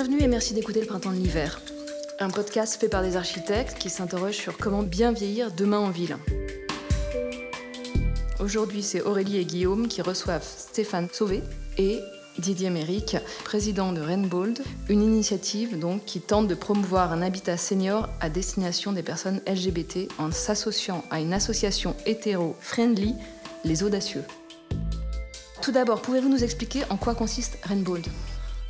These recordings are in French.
Bienvenue et merci d'écouter Le Printemps de l'hiver, un podcast fait par des architectes qui s'interrogent sur comment bien vieillir demain en ville. Aujourd'hui, c'est Aurélie et Guillaume qui reçoivent Stéphane Sauvé et Didier Méric, président de Rainbold, une initiative donc qui tente de promouvoir un habitat senior à destination des personnes LGBT en s'associant à une association hétéro-friendly, les Audacieux. Tout d'abord, pouvez-vous nous expliquer en quoi consiste Rainbold?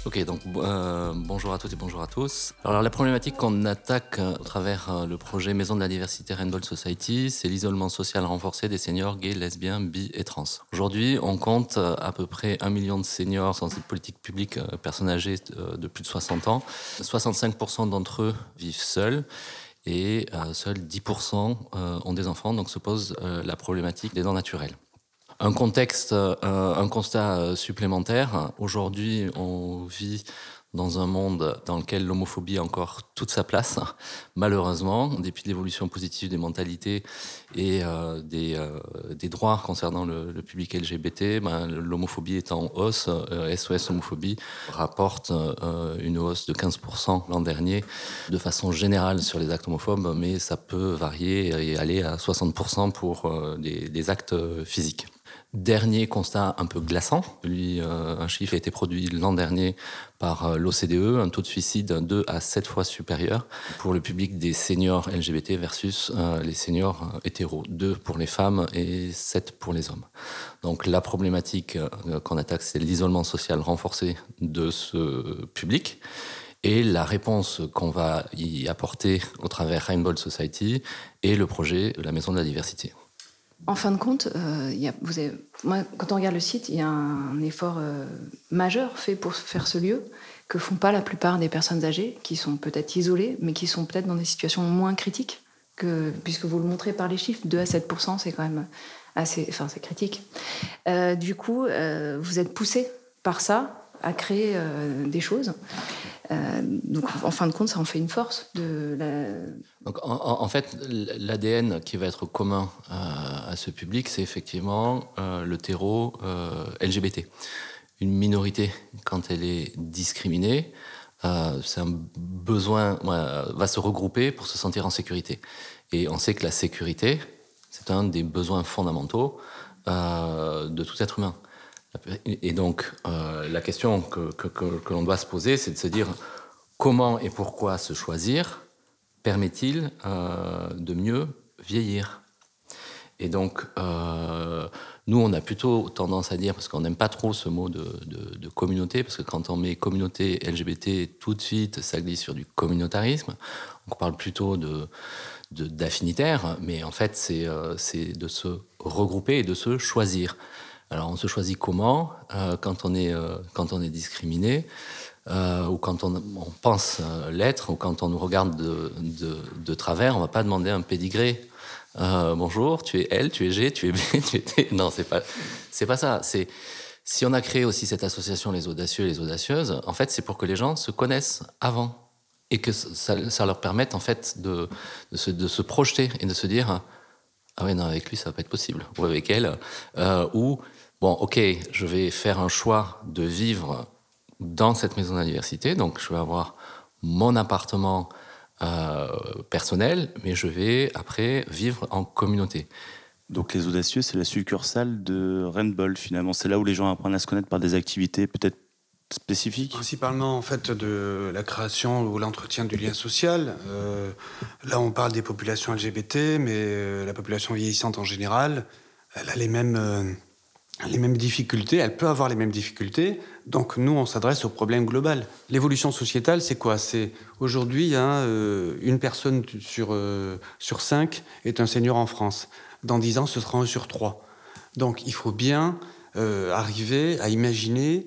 Ok, donc euh, bonjour à toutes et bonjour à tous. Alors la problématique qu'on attaque euh, au travers euh, le projet Maison de la diversité Rainbow Society, c'est l'isolement social renforcé des seniors gays, lesbiens, bi et trans. Aujourd'hui, on compte à peu près un million de seniors sans cette politique publique, personnes âgées de plus de 60 ans. 65% d'entre eux vivent seuls et seuls 10% ont des enfants, donc se pose la problématique des dents naturelles. Un contexte, euh, un constat euh, supplémentaire. Aujourd'hui, on vit dans un monde dans lequel l'homophobie a encore toute sa place, malheureusement, depuis l'évolution positive des mentalités et euh, des, droits concernant le, public LGBT, ben, l'homophobie est en hausse. SOS Homophobie rapporte une hausse de 15% l'an dernier, de façon générale sur les actes homophobes, mais ça peut varier et aller à 60% pour des actes physiques. Dernier constat un peu glaçant, lui, euh, un chiffre a été produit l'an dernier par euh, l'OCDE, un taux de suicide 2 à 7 fois supérieur pour le public des seniors LGBT versus euh, les seniors hétéros, 2 pour les femmes et 7 pour les hommes. Donc la problématique qu'on attaque, c'est l'isolement social renforcé de ce public. Et la réponse qu'on va y apporter au travers Rainbow Society est le projet de la Maison de la Diversité. En fin de compte, euh, quand on regarde le site, il y a un, effort euh, majeur fait pour faire ce lieu que font pas la plupart des personnes âgées, qui sont peut-être isolées, mais qui sont peut-être dans des situations moins critiques, que, puisque vous le montrez par les chiffres, 2 à 7 c'est quand même assez, enfin, c'est critique. Euh, du coup, vous êtes poussé par ça à créer des choses. Euh, donc, en fin de compte, ça en fait une force. Donc, en, fait, l'ADN qui va être commun à, ce public, c'est effectivement euh, le terreau euh, LGBT. Une minorité, quand elle est discriminée, c'est un besoin, va se regrouper pour se sentir en sécurité. Et on sait que la sécurité, c'est un des besoins fondamentaux de tout être humain. Et donc, euh, la question que, l'on doit se poser, c'est de se dire comment et pourquoi se choisir permet-il euh, de mieux vieillir? Et donc, euh, nous, on a plutôt tendance à dire, parce qu'on n'aime pas trop ce mot de, de, communauté, parce que quand on met communauté LGBT, tout de suite, ça glisse sur du communautarisme. On parle plutôt de d'affinitaire, mais en fait, c'est de se regrouper et de se choisir. Alors on se choisit comment euh, quand, on est, euh, quand on est discriminé euh, ou quand on, pense l'être ou quand on nous regarde de, de, travers, on va pas demander un pédigré. bonjour, tu es L, tu es G, tu es B, tu es T. Non, c'est pas c'est pas ça. C'est si on a créé aussi cette association les audacieux et les audacieuses, en fait, c'est pour que les gens se connaissent avant et que ça, ça leur permette en fait de, de, se, de se projeter et de se dire ah ouais non avec lui ça va pas être possible ou avec elle ou bon, ok, je vais faire un choix de vivre dans cette maison d'université, donc je vais avoir mon appartement euh, personnel, mais je vais après vivre en communauté. Donc les audacieux, c'est la succursale de Rainbow finalement. C'est là où les gens apprennent à se connaître par des activités peut-être spécifiques? Principalement en fait de la création ou l'entretien du lien social. Euh, là on parle des populations LGBT, mais euh, la population vieillissante en général, elle a les mêmes les mêmes difficultés, elle peut avoir les mêmes difficultés. Donc nous, on s'adresse au problème global. L'évolution sociétale, c'est quoi? C'est aujourd'hui, euh, une personne sur, euh, sur cinq est un senior en France. Dans dix ans, ce sera un sur trois. Donc il faut bien euh, arriver à imaginer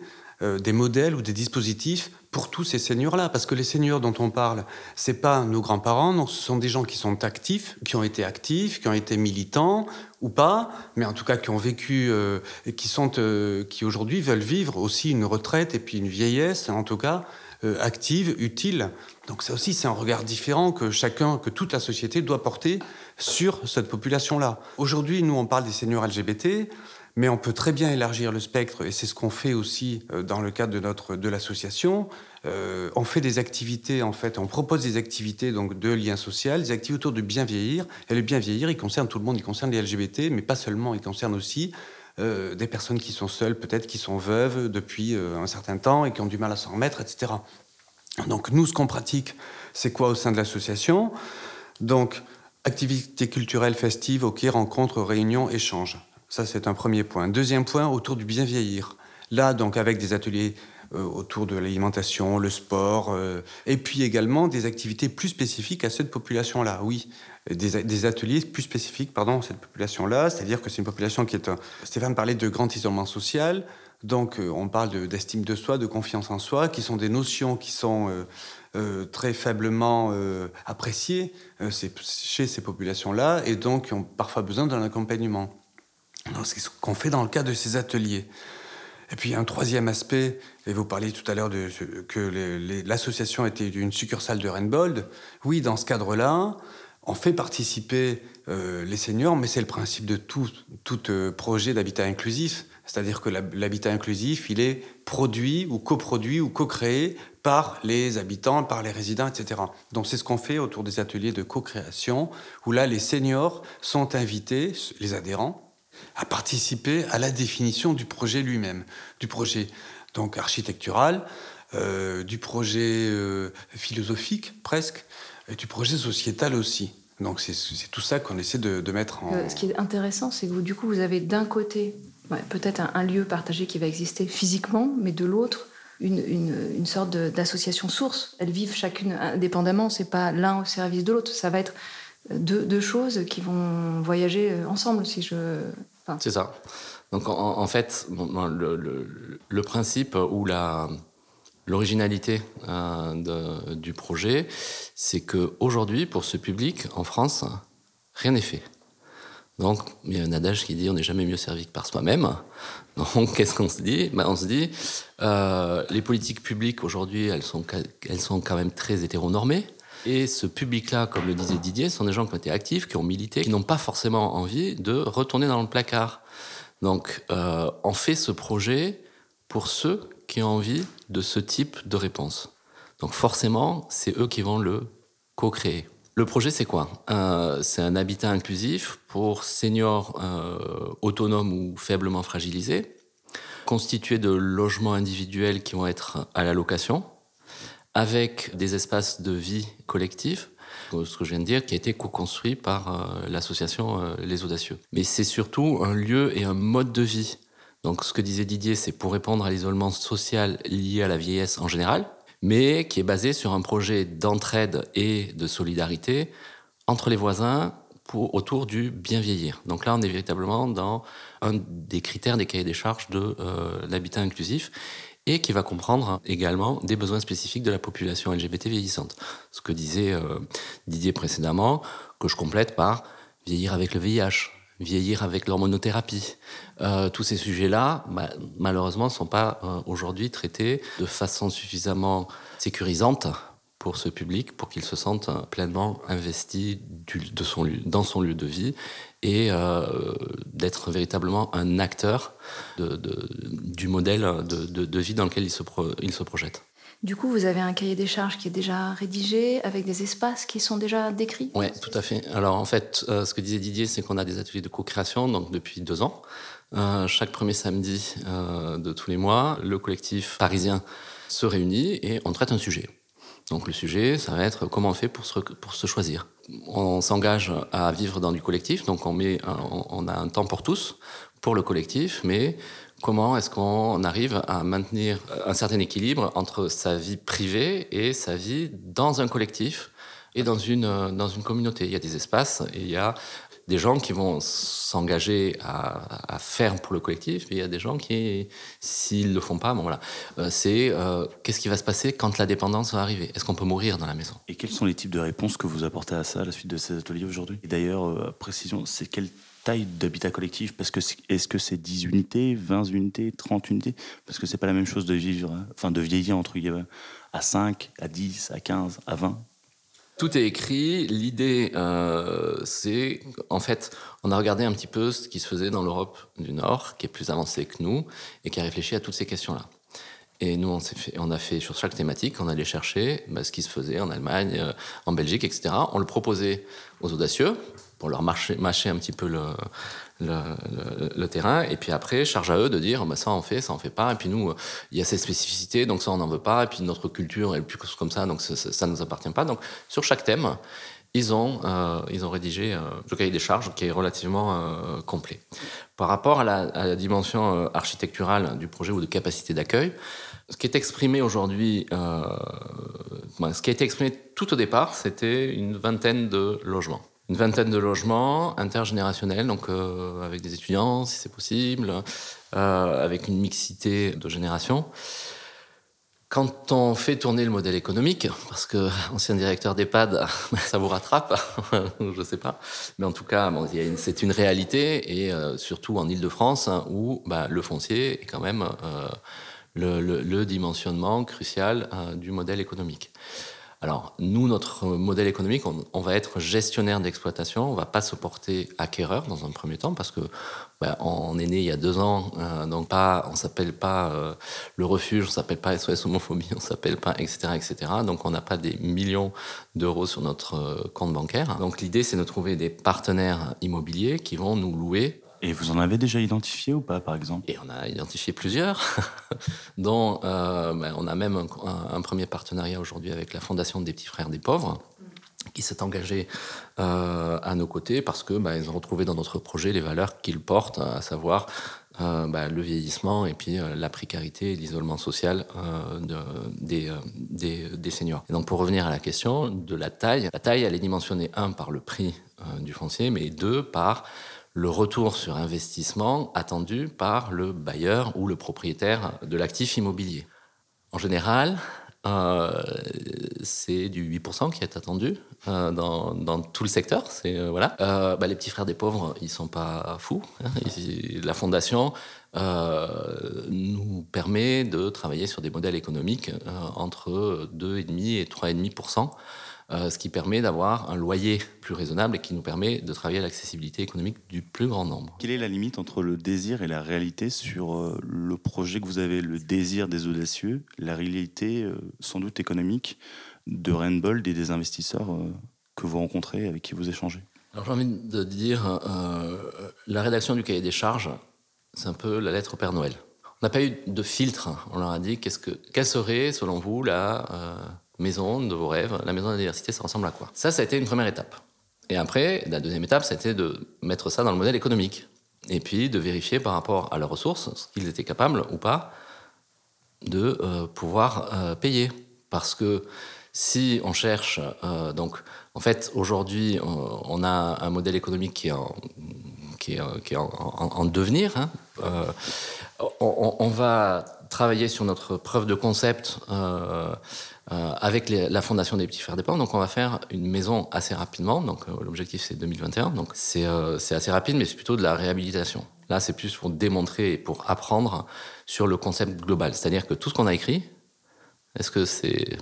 des modèles ou des dispositifs pour tous ces seniors-là, parce que les seniors dont on parle, c'est pas nos grands-parents, ce sont des gens qui sont actifs, qui ont été actifs, qui ont été militants ou pas, mais en tout cas qui ont vécu euh, qui sont, euh, qui aujourd'hui veulent vivre aussi une retraite et puis une vieillesse, en tout cas euh, active, utile. Donc ça aussi, c'est un regard différent que chacun, que toute la société doit porter sur cette population-là. Aujourd'hui, nous, on parle des seniors LGBT. Mais on peut très bien élargir le spectre, et c'est ce qu'on fait aussi euh, dans le cadre de notre de l'association. Euh, on fait des activités, en fait, on propose des activités donc de lien social, des activités autour du bien vieillir. Et le bien vieillir, il concerne tout le monde, il concerne les LGBT, mais pas seulement, il concerne aussi euh, des personnes qui sont seules, peut-être qui sont veuves depuis un certain temps et qui ont du mal à s'en remettre, etc. Donc nous, ce qu'on pratique, c'est quoi au sein de l'association? Donc activités culturelles festives, ok, rencontres, réunions, échanges. Ça, c'est un premier point. Deuxième point, autour du bien vieillir. Là, donc, avec des ateliers euh, autour de l'alimentation, le sport, euh, et puis également des activités plus spécifiques à cette population-là. Oui, des, ateliers plus spécifiques, pardon, à cette population-là. C'est-à-dire que c'est une population qui est. Un... Stéphane parlait de grand isolement social. Donc, euh, on parle d'estime de, soi, de confiance en soi, qui sont des notions qui sont très faiblement appréciées chez ces populations-là, et donc qui ont parfois besoin d'un accompagnement. C'est ce qu'on fait dans le cadre de ces ateliers. Et puis un troisième aspect, et vous parliez tout à l'heure que l'association était une succursale de Rainbold. Oui, dans ce cadre-là, on fait participer euh, les seniors, mais c'est le principe de tout, tout euh, projet d'habitat inclusif. C'est-à-dire que l'habitat inclusif, il est produit ou coproduit ou co-créé par les habitants, par les résidents, etc. Donc c'est ce qu'on fait autour des ateliers de co-création, où là, les seniors sont invités, les adhérents, à participer à la définition du projet lui-même, du projet donc architectural, euh, du projet euh, philosophique presque, et du projet sociétal aussi. Donc c'est tout ça qu'on essaie de, mettre en... Euh, ce qui est intéressant, c'est que vous, du coup, vous avez d'un côté peut-être un, lieu partagé qui va exister physiquement, mais de l'autre, une, une, sorte d'association source. Elles vivent chacune indépendamment, c'est pas l'un au service de l'autre. Ça va être deux, deux, choses qui vont voyager ensemble, si je c'est ça. Donc en, fait, le, principe ou l'originalité euh, du projet, c'est qu'aujourd'hui, pour ce public, en France, rien n'est fait. Donc, il y a un adage qui dit on n'est jamais mieux servi que par soi-même. Donc, qu'est-ce qu'on se dit? Ben, On se dit euh, les politiques publiques aujourd'hui, elles sont, elles sont quand même très hétéronormées. Et ce public-là, comme le disait Didier, sont des gens qui ont été actifs, qui ont milité, qui n'ont pas forcément envie de retourner dans le placard. Donc, euh, on fait ce projet pour ceux qui ont envie de ce type de réponse. Donc, forcément, c'est eux qui vont le co-créer. Le projet, c'est quoi? Euh, C'est un habitat inclusif pour seniors euh, autonomes ou faiblement fragilisés, constitué de logements individuels qui vont être à la location, avec des espaces de vie collectifs, ce que je viens de dire, qui a été co-construit par euh, l'association euh, Les Audacieux. Mais c'est surtout un lieu et un mode de vie. Donc ce que disait Didier, c'est pour répondre à l'isolement social lié à la vieillesse en général, mais qui est basé sur un projet d'entraide et de solidarité entre les voisins autour du bien vieillir. Donc là, on est véritablement dans un des critères des cahiers des charges de euh, l'habitat inclusif et qui va comprendre également des besoins spécifiques de la population LGBT vieillissante. Ce que disait euh, Didier précédemment, que je complète par vieillir avec le VIH, vieillir avec l'hormonothérapie. Euh, tous ces sujets-là, bah, malheureusement, ne sont pas euh, aujourd'hui traités de façon suffisamment sécurisante pour ce public, pour qu'il se sente pleinement investi de son, dans son lieu de vie et euh, d'être véritablement un acteur de, du modèle de, vie dans lequel il se, il se projette. Du coup, vous avez un cahier des charges qui est déjà rédigé, avec des espaces qui sont déjà décrits? Oui, tout à fait. Alors en fait, euh, ce que disait Didier, c'est qu'on a des ateliers de co-création donc depuis deux ans. Euh, chaque premier samedi de tous les mois, le collectif parisien se réunit et on traite un sujet. Donc le sujet, ça va être comment on fait pour se, choisir. On s'engage à vivre dans du collectif, donc on, met on a un temps pour tous, pour le collectif, mais comment est-ce qu'on arrive à maintenir un certain équilibre entre sa vie privée et sa vie dans un collectif et dans une, dans une communauté? Il y a des espaces et il y a des gens qui vont s'engager à, faire pour le collectif, mais il y a des gens qui, s'ils ne le font pas, bon voilà, euh, c'est euh, qu'est-ce qui va se passer quand la dépendance va arriver? Est-ce qu'on peut mourir dans la maison? Et quels sont les types de réponses que vous apportez à ça à la suite de ces ateliers aujourd'hui? Et d'ailleurs, euh, précision, c'est quelle taille d'habitat collectif? Parce que est-ce que c'est 10 unités, 20 unités, 30 unités? Parce que c'est pas la même chose de vivre, enfin de vieillir entre guillemets à 5, à 10, à 15, à 20 Tout est écrit. L'idée, euh, c'est en fait, on a regardé un petit peu ce qui se faisait dans l'Europe du Nord, qui est plus avancée que nous, et qui a réfléchi à toutes ces questions-là. Et nous, on, a fait sur chaque thématique, on allait chercher bah, ce qui se faisait en Allemagne, euh, en Belgique, etc. On le proposait aux audacieux pour leur marcher, mâcher un petit peu le, terrain. Et puis après, charge à eux de dire bah, ça on fait, ça on fait pas. Et puis nous, il y a ces spécificités, donc ça on n'en veut pas. Et puis notre culture est plus comme ça, donc ça ne nous appartient pas. Donc sur chaque thème, ils ont, euh, ils ont rédigé euh, le cahier des charges qui est relativement euh, complet. Par rapport à la, dimension architecturale du projet ou de capacité d'accueil, ce qui est exprimé aujourd'hui, ce qui a été exprimé tout au départ, c'était une vingtaine de logements une vingtaine de logements intergénérationnels, donc euh, avec des étudiants si c'est possible, euh, avec une mixité de générations. Quand on fait tourner le modèle économique, parce que ancien directeur d'EHPAD, ça vous rattrape, je ne sais pas, mais en tout cas, c'est une réalité, et euh, surtout en Ile-de-France, où bah, le foncier est quand même le, dimensionnement crucial du modèle économique. Alors, nous, notre modèle économique, on, va être gestionnaire d'exploitation, on va pas se porter acquéreur dans un premier temps, parce que bah, on est né il y a deux ans, euh, donc pas, on s'appelle pas euh, le refuge, on s'appelle pas SOS homophobie, on s'appelle pas, etc., etc. Donc, on n'a pas des millions d'euros sur notre euh, compte bancaire. Donc, l'idée, c'est de trouver des partenaires immobiliers qui vont nous louer et vous en avez déjà identifié ou pas, par exemple? Et on a identifié plusieurs, dont euh, ben, on a même un, premier partenariat aujourd'hui avec la Fondation des Petits Frères des Pauvres, qui s'est engagé euh, à nos côtés parce que ben, ont retrouvé dans notre projet les valeurs qu'ils portent, à savoir euh, ben, le vieillissement et puis la précarité et l'isolement social de, des, des, des, seniors. Et donc pour revenir à la question de la taille, la taille elle est dimensionnée un par le prix du foncier, mais deux par le retour sur investissement attendu par le bailleur ou le propriétaire de l'actif immobilier. En général, euh, c'est du 8% qui est attendu euh, dans, tout le secteur. C'est euh, voilà. Bah, les petits frères des pauvres, ils sont pas fous. Hein. la fondation nous permet de travailler sur des modèles économiques entre 2,5 et 3,5%. Euh, ce qui permet d'avoir un loyer plus raisonnable et qui nous permet de travailler à l'accessibilité économique du plus grand nombre. Quelle est la limite entre le désir et la réalité sur euh, le projet que vous avez, le désir des audacieux, la réalité euh, sans doute économique de Rainbow et des investisseurs que vous rencontrez, avec qui vous échangez? Alors j'ai envie de dire, la rédaction du cahier des charges, c'est un peu la lettre au Père Noël. On n'a pas eu de filtre. On leur a dit qu'est-ce que, quelle serait, selon vous, la maison de vos rêves, la maison de la diversité, ça ressemble à quoi? Ça, ça a été une première étape. Et après, la deuxième étape, c'était de mettre ça dans le modèle économique. Et puis de vérifier par rapport à leurs ressources, ce qu'ils étaient capables ou pas de euh, pouvoir euh, payer. Parce que si on cherche, euh, donc en fait aujourd'hui on, a un modèle économique qui est en, devenir. On, va travailler sur notre preuve de concept euh, avec la Fondation des Petits Frères des Pauvres. Donc on va faire une maison assez rapidement. Donc euh, l'objectif c'est 2021. Donc euh, c'est assez rapide, mais c'est plutôt de la réhabilitation. Là c'est plus pour démontrer et pour apprendre sur le concept global. C'est-à-dire que tout ce qu'on a écrit, est-ce que c'est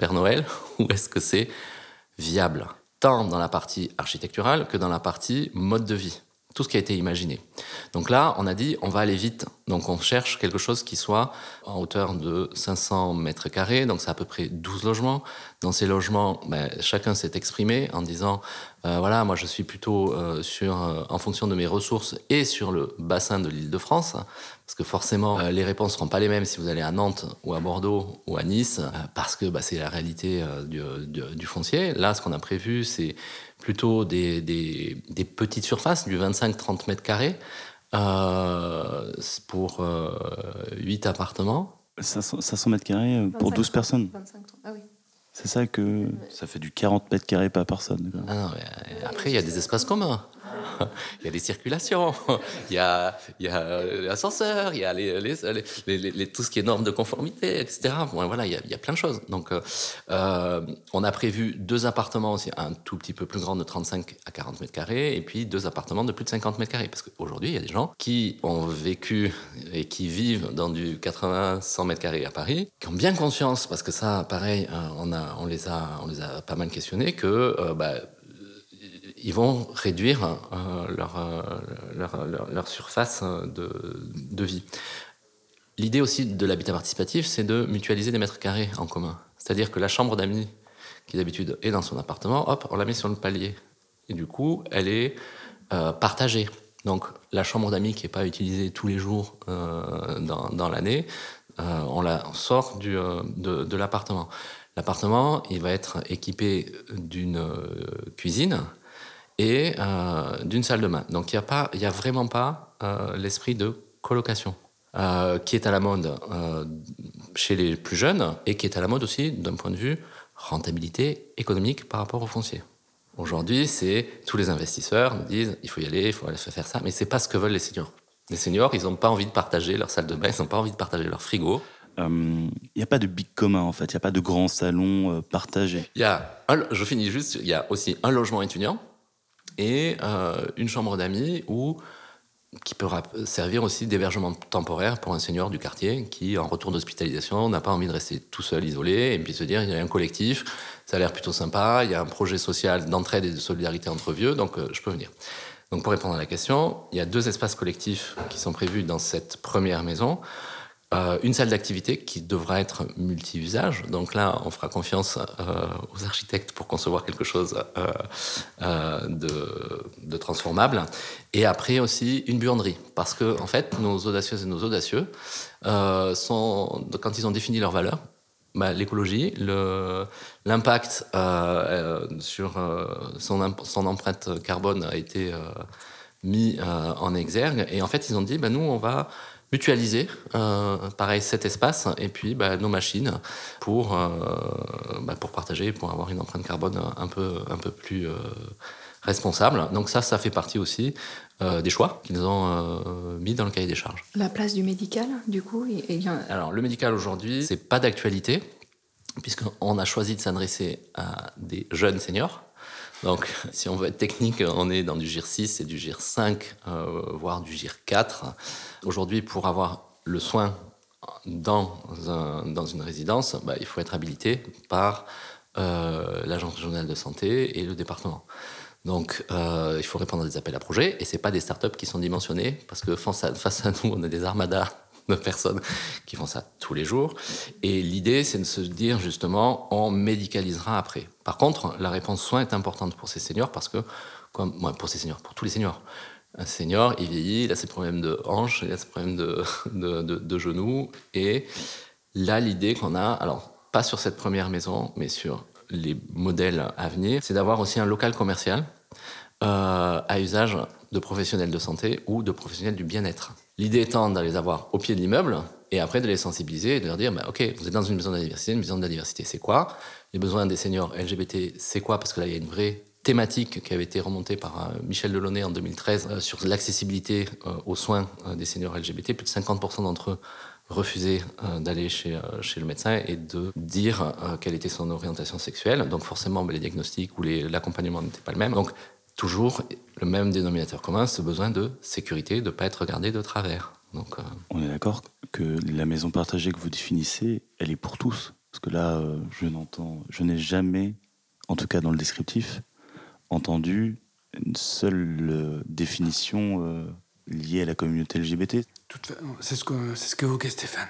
Père Noël ou est-ce que c'est viable Tant dans la partie architecturale que dans la partie mode de vie? Tout ce qui a été imaginé. Donc là, on a dit, on va aller vite. Donc on cherche quelque chose qui soit en hauteur de 500 mètres carrés, donc c'est à peu près 12 logements. Dans ces logements, ben, chacun s'est exprimé en disant, euh, voilà, moi je suis plutôt euh, sur, euh, en fonction de mes ressources et sur le bassin de l'île de France, parce que forcément, les réponses ne seront pas les mêmes si vous allez à Nantes ou à Bordeaux ou à Nice, parce que bah, c'est la réalité du, du, foncier. Là, ce qu'on a prévu, c'est plutôt des, des, petites surfaces, du 25-30 mètres carrés, euh, pour 8 euh, appartements. 500, mètres carrés euh, pour 12 personnes 25, ah oui. C'est ça que ça fait du 40 mètres carrés par personne. Ah après, il y a des espaces communs. Il y a les circulations, il y a, a l'ascenseur, il y a tout ce qui est normes de conformité, etc. voilà, il y, a, plein de choses. Donc, euh, on a prévu deux appartements aussi, un tout petit peu plus grand de 35 à 40 mètres carrés, et puis deux appartements de plus de 50 mètres carrés. Parce qu'aujourd'hui, il y a des gens qui ont vécu et qui vivent dans du 80-100 mètres carrés à Paris, qui ont bien conscience, parce que ça, pareil, on, les, a, on les a pas mal questionnés, que bah, ils vont réduire euh, euh, leur, surface de, de vie. L'idée aussi de l'habitat participatif, c'est de mutualiser des mètres carrés en commun. C'est-à-dire que la chambre d'amis, qui d'habitude est dans son appartement, hop, on la met sur le palier. Et du coup, elle est euh, partagée. Donc la chambre d'amis qui n'est pas utilisée tous les jours dans, l'année, on la sort de l'appartement. L'appartement, il va être équipé d'une cuisine, et euh, d'une salle de bain. Donc il n'y a, a vraiment pas euh, l'esprit de colocation. Euh, qui est à la mode chez les plus jeunes et qui est à la mode aussi d'un point de vue rentabilité économique par rapport au foncier. Aujourd'hui, c'est tous les investisseurs nous disent il faut y aller, il faut aller se faire ça, mais c'est pas ce que veulent les seniors. Les seniors, ils n'ont pas envie de partager leur salle de bain, ils n'ont pas envie de partager leur frigo. Il n'y a pas de big commun en fait, il n'y a pas de grand salon partagé. Il y a, je finis juste, il y a aussi un logement étudiant et euh, une chambre d'amis qui peut servir aussi d'hébergement temporaire pour un senior du quartier qui, en retour d'hospitalisation, n'a pas envie de rester tout seul, isolé, et puis se dire il y a un collectif, ça a l'air plutôt sympa, il y a un projet social d'entraide et de solidarité entre vieux, donc euh, je peux venir. Donc pour répondre à la question, il y a deux espaces collectifs qui sont prévus dans cette première maison. Euh, une salle d'activité qui devra être multi-usage. Donc là, on fera confiance euh, aux architectes pour concevoir quelque chose euh, de, transformable. Et après aussi une buanderie. Parce que, en fait, nos audacieuses et nos audacieux, sont, quand ils ont défini leurs valeurs, bah, l'écologie, l'impact sur son, empreinte carbone a été mis en exergue. Et en fait, ils ont dit, bah, nous, on va mutualiser, euh, pareil, cet espace et puis bah, nos machines pour, euh, bah, pour partager, pour avoir une empreinte carbone un peu, un peu plus euh, responsable. Donc ça, ça fait partie aussi des choix qu'ils ont mis dans le cahier des charges. La place du médical, du coup Alors le médical aujourd'hui, c'est pas d'actualité puisqu'on a choisi de s'adresser à des jeunes seniors donc, si on veut être technique, on est dans du GIR 6 et du GIR 5, euh, voire du GIR 4. Aujourd'hui, pour avoir le soin dans, dans une résidence, bah, il faut être habilité par euh, l'agence régionale de santé et le département. Donc, euh, il faut répondre à des appels à projets, et ce pas des startups qui sont dimensionnées, parce que face à, face à nous, on a des armadas de personnes qui font ça tous les jours. Et l'idée, c'est de se dire justement, on médicalisera après. Par contre, la réponse soins est importante pour ces seniors parce que, comme, pour ces seniors, pour tous les seniors. Un senior, il vieillit, il a ses problèmes de hanches, il a ses problèmes de, de, de, genoux. Et là, l'idée qu'on a, alors pas sur cette première maison, mais sur les modèles à venir, c'est d'avoir aussi un local commercial euh, à usage de professionnels de santé ou de professionnels du bien-être. L'idée étant d'aller les avoir au pied de l'immeuble et après de les sensibiliser et de leur dire bah, Ok, vous êtes dans une maison de la diversité, une maison de la diversité, c'est quoi? Les besoins des seniors LGBT, c'est quoi? Parce que là, il y a une vraie thématique qui avait été remontée par euh, Michel Delaunay en 2013 euh, sur l'accessibilité aux soins des seniors LGBT. Plus de 50% d'entre eux refusaient d'aller chez, le médecin et de dire quelle était son orientation sexuelle. Donc forcément, bah, les diagnostics ou l'accompagnement n'étaient pas le même. Toujours le même dénominateur commun, ce besoin de sécurité, de ne pas être regardé de travers. Donc, euh, On est d'accord que la maison partagée que vous définissez, elle est pour tous. Parce que là, euh, je n'entends, je n'ai jamais, en tout cas dans le descriptif, entendu une seule euh, définition liée à la communauté LGBT. C'est ce que c'est ce qu'évoquait Stéphane.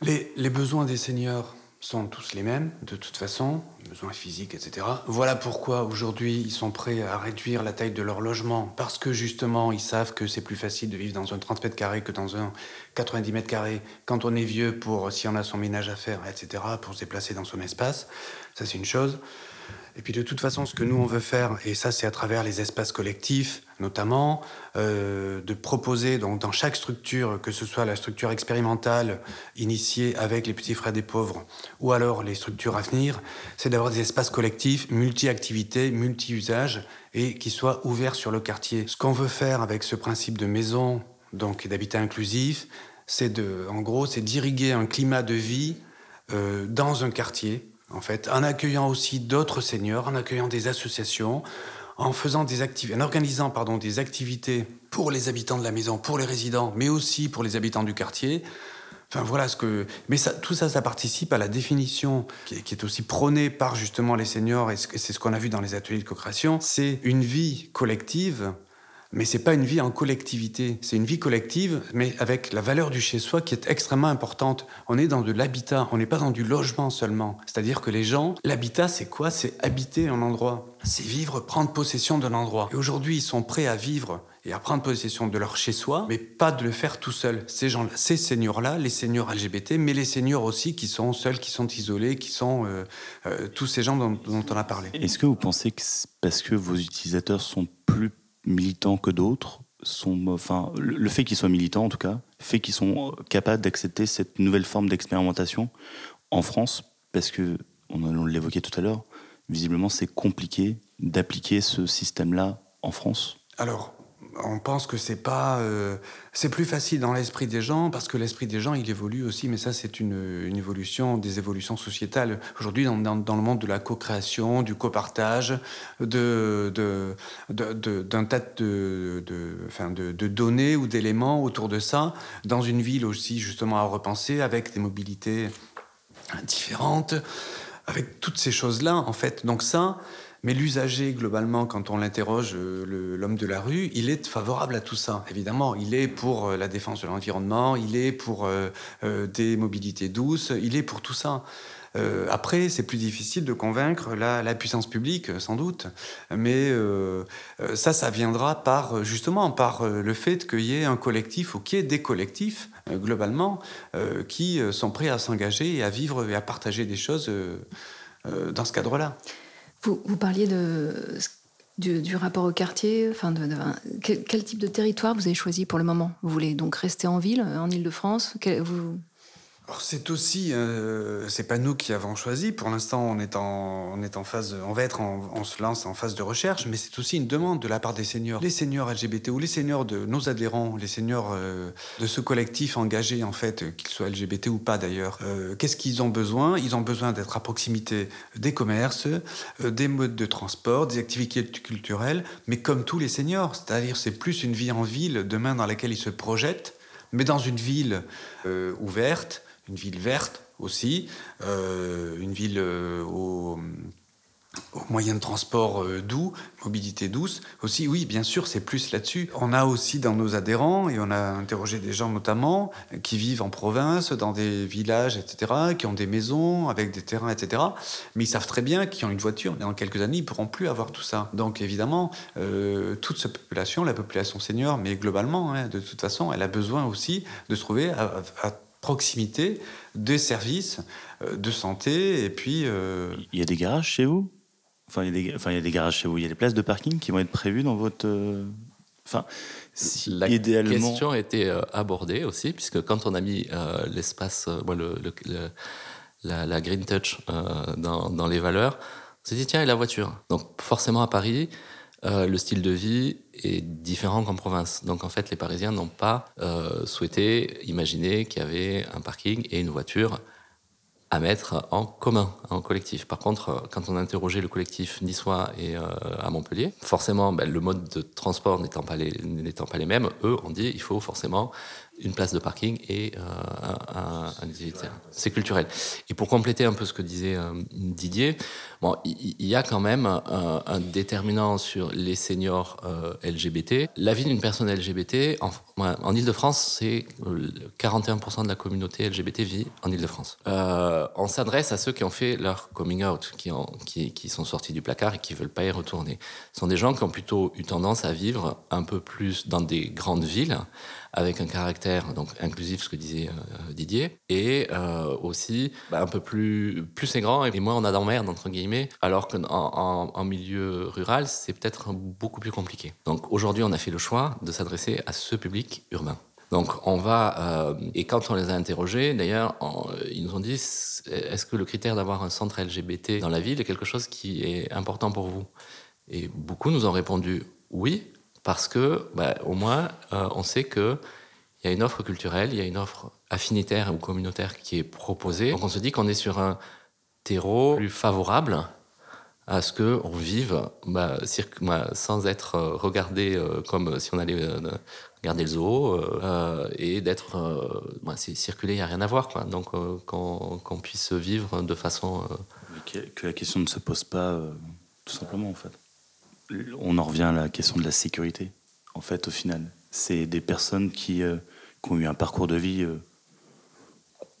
Les, les besoins des seniors sont tous les mêmes, de toute façon, besoins physiques, etc. Voilà pourquoi aujourd'hui ils sont prêts à réduire la taille de leur logement, parce que justement ils savent que c'est plus facile de vivre dans un 30 mètres carrés que dans un 90 mètres carrés quand on est vieux, pour si on a son ménage à faire, etc., pour se déplacer dans son espace. Ça c'est une chose. Et puis de toute façon, ce que nous, on veut faire, et ça c'est à travers les espaces collectifs notamment, euh, de proposer donc, dans chaque structure, que ce soit la structure expérimentale initiée avec les petits frères des pauvres, ou alors les structures à venir, c'est d'avoir des espaces collectifs, multi-activités, multi-usages, et qui soient ouverts sur le quartier. Ce qu'on veut faire avec ce principe de maison donc, d'habitat inclusif, c'est en gros, c'est d'irriguer un climat de vie euh, dans un quartier, en fait, en accueillant aussi d'autres seniors, en accueillant des associations, en faisant des en organisant pardon des activités pour les habitants de la maison, pour les résidents, mais aussi pour les habitants du quartier. Enfin voilà ce que, mais tout ça, ça participe à la définition qui est, qui est aussi prônée par justement les seniors et c'est ce qu'on a vu dans les ateliers de co-création. C'est une vie collective mais c'est pas une vie en collectivité, c'est une vie collective, mais avec la valeur du chez-soi qui est extrêmement importante. On est dans de l'habitat, on n'est pas dans du logement seulement. C'est-à-dire que les gens, l'habitat, c'est quoi? C'est habiter un endroit, c'est vivre, prendre possession d'un endroit. Et aujourd'hui, ils sont prêts à vivre et à prendre possession de leur chez-soi, mais pas de le faire tout seul. Ces gens, ces seniors-là, les seniors LGBT, mais les seniors aussi qui sont seuls, qui sont isolés, qui sont euh, euh, tous ces gens dont, dont on a parlé. Est-ce que vous pensez que parce que vos utilisateurs sont plus militants que d'autres sont, enfin, le fait qu'ils soient militants en tout cas, fait qu'ils sont capables d'accepter cette nouvelle forme d'expérimentation en France, parce que on, l'évoquait tout à l'heure, visiblement c'est compliqué d'appliquer ce système-là en France. Alors, on pense que c'est pas, euh, c'est plus facile dans l'esprit des gens parce que l'esprit des gens il évolue aussi, mais ça c'est une, évolution, des évolutions sociétales. Aujourd'hui, dans, le monde de la co-création, du copartage, d'un tas de, de, données ou d'éléments autour de ça, dans une ville aussi justement à repenser avec des mobilités différentes, avec toutes ces choses-là en fait. Donc ça, mais l'usager, globalement, quand on l'interroge, euh, l'homme de la rue, il est favorable à tout ça. Évidemment, il est pour euh, la défense de l'environnement, il est pour euh, des mobilités douces, il est pour tout ça. Après, c'est plus difficile de convaincre la, la, puissance publique, sans doute. Mais ça, ça viendra par, justement, par le fait qu'il y ait un collectif ou qu'il y ait des collectifs, globalement, qui sont prêts à s'engager et à vivre et à partager des choses dans ce cadre-là. Vous, parliez du, rapport au quartier. Enfin quel, type de territoire vous avez choisi pour le moment? Vous voulez donc rester en ville, en Ile-de-France vous... C'est aussi, euh, c'est pas nous qui avons choisi. Pour l'instant, on est en, on est en phase, on va être, en, on se lance en phase de recherche, mais c'est aussi une demande de la part des seniors, les seniors LGBT ou les seniors de nos adhérents, les seniors euh, de ce collectif engagé en fait, qu'ils soient LGBT ou pas d'ailleurs. Euh, Qu'est-ce qu'ils ont besoin? Ils ont besoin d'être à proximité des commerces, euh, des modes de transport, des activités culturelles, mais comme tous les seniors, c'est-à-dire c'est plus une vie en ville demain dans laquelle ils se projettent, mais dans une ville ouverte une ville verte aussi, euh, une ville euh, au, au moyen de transport euh, doux, mobilité douce. Aussi, oui, bien sûr, c'est plus là-dessus. On a aussi dans nos adhérents, et on a interrogé des gens notamment, qui vivent en province, dans des villages, etc., qui ont des maisons avec des terrains, etc. Mais ils savent très bien qu'ils ont une voiture, mais dans quelques années, ils ne pourront plus avoir tout ça. Donc évidemment, toute cette population, la population senior, mais globalement, hein, de toute façon, elle a besoin aussi de se trouver à, à proximité des services euh, de santé et puis... Euh... Il y a des garages chez vous? Enfin il, y a des, enfin, il y a des garages chez vous, il y a des places de parking qui vont être prévues dans votre... Euh... Enfin, si la idéalement... question a été abordée aussi, puisque quand on a mis euh, l'espace, euh, le, le, le, la, la, Green Touch dans, dans, les valeurs, on s'est dit, tiens, et la voiture? Donc forcément à Paris, euh, le style de vie est différent qu'en province. Donc en fait, les Parisiens n'ont pas euh, souhaité imaginer qu'il y avait un parking et une voiture à mettre en commun, en collectif. Par contre, quand on a interrogé le collectif niçois et euh, à Montpellier, forcément, ben, le mode de transport n'étant pas, les, pas les mêmes, eux ont dit il faut forcément une place de parking et euh, un, un. C'est culturel. Et pour compléter un peu ce que disait euh, Didier, bon, il y, a quand même un, déterminant sur les seniors euh, LGBT. La vie d'une personne LGBT, en, en Ile-de-France, c'est 41% de la communauté LGBT vit en Ile-de-France. On s'adresse à ceux qui ont fait leur coming out, qui, ont, qui, qui sont sortis du placard et qui veulent pas y retourner. Ce sont des gens qui ont plutôt eu tendance à vivre un peu plus dans des grandes villes, avec un caractère donc inclusif, ce que disait euh, Didier, et euh, aussi bah, un peu plus plus c'est grand et moins on a d'emmerde entre guillemets, alors qu'en en, milieu rural c'est peut-être beaucoup plus compliqué. Donc aujourd'hui on a fait le choix de s'adresser à ce public urbain. Donc on va, euh, et quand on les a interrogés, d'ailleurs, ils nous ont dit, est-ce que le critère d'avoir un centre LGBT dans la ville est quelque chose qui est important pour vous? Et beaucoup nous ont répondu oui, parce que bah, au moins euh, on sait qu'il y a une offre culturelle, il y a une offre affinitaire ou communautaire qui est proposée. Donc on se dit qu'on est sur un terreau plus favorable à ce qu'on vive bah, bah, sans être euh, regardé comme si on allait garder le zoo euh, et d'être euh, c'est circuler il n'y a rien à voir donc euh, qu'on puisse vivre de façon que la question ne se pose pas tout simplement en fait on en revient à la question de la sécurité en fait au final c'est des personnes qui, qui, ont eu un parcours de vie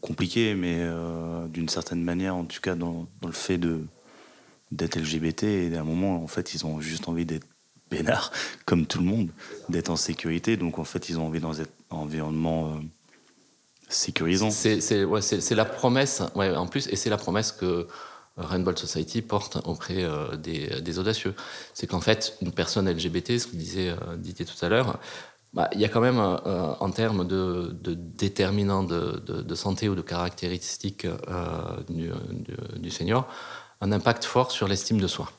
compliqué mais d'une certaine manière en tout cas dans, dans le fait d'être LGBT et à un moment en fait ils ont juste envie d'être bénard, comme tout le monde, d'être en sécurité. Donc en fait, ils ont envie dans un environnement euh, sécurisant. C'est ouais, la promesse, ouais, en plus, et c'est la promesse que euh, Rainbow Society porte auprès euh, des, audacieux. C'est qu'en fait, une personne LGBT, ce que disait Didier tout à l'heure, bah, il y a quand même, en termes de, déterminants de, santé ou de caractéristiques du, du, senior, un impact fort sur l'estime de soi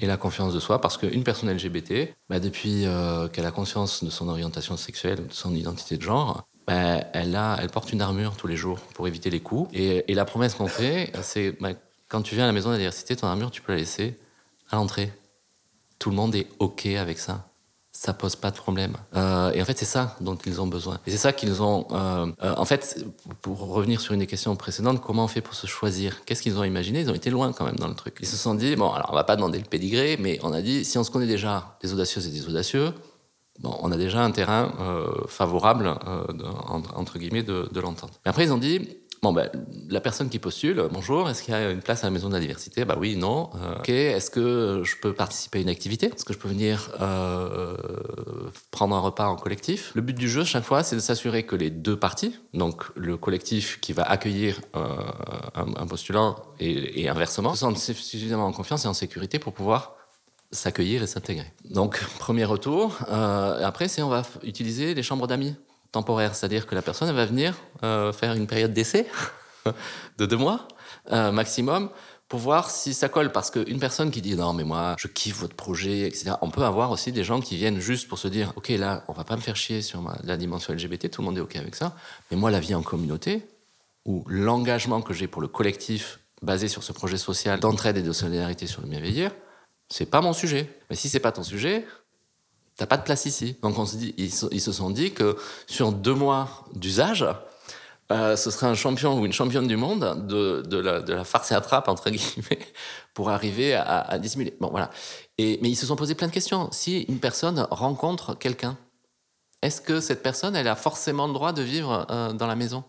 et la confiance de soi, parce qu'une personne LGBT, bah, depuis euh, qu'elle a conscience de son orientation sexuelle, de son identité de genre, bah, elle, a, elle porte une armure tous les jours pour éviter les coups. Et, la promesse qu'on fait, c'est quand tu viens à la maison de la diversité, ton armure, tu peux la laisser à l'entrée. Tout le monde est OK avec ça ça pose pas de problème. Euh, et en fait, c'est ça dont ils ont besoin. Et c'est ça qu'ils ont. Euh, euh, en fait, pour revenir sur une des questions précédentes, comment on fait pour se choisir? Qu'est-ce qu'ils ont imaginé? Ils ont été loin quand même dans le truc. Ils se sont dit bon, alors on va pas demander le pédigré, mais on a dit si on se connaît déjà des audacieuses et des audacieux, bon, on a déjà un terrain favorable entre, guillemets de, de l'entente. Mais après, ils ont dit Bon, ben, la personne qui postule, bonjour, est-ce qu'il y a une place à la Maison de la Diversité? Bah oui, non. Euh, ok, est-ce que je peux participer à une activité? Est-ce que je peux venir euh, prendre un repas en collectif? Le but du jeu, chaque fois, c'est de s'assurer que les deux parties, donc le collectif qui va accueillir euh, un, postulant et, inversement, se sentent suffisamment en confiance et en sécurité pour pouvoir s'accueillir et s'intégrer. Donc, premier retour. après, c'est on va utiliser les chambres d'amis temporaire, c'est-à-dire que la personne va venir euh, faire une période d'essai de deux mois euh, maximum pour voir si ça colle. Parce qu'une personne qui dit non, mais moi, je kiffe votre projet, etc. On peut avoir aussi des gens qui viennent juste pour se dire ok, là, on va pas me faire chier sur la dimension LGBT, tout le monde est ok avec ça. Mais moi, la vie en communauté, ou l'engagement que j'ai pour le collectif basé sur ce projet social d'entraide et de solidarité sur le bienveillir, c'est pas mon sujet. Mais si c'est pas ton sujet, T'as pas de place ici. Donc on se dit, ils, se sont dit que sur deux mois d'usage, euh, ce serait un champion ou une championne du monde de, de, la, farce et attrape, entre guillemets, pour arriver à, à dissimuler. Bon, voilà. Et, mais ils se sont posé plein de questions. Si une personne rencontre quelqu'un, est-ce que cette personne, elle a forcément le droit de vivre euh, dans la maison?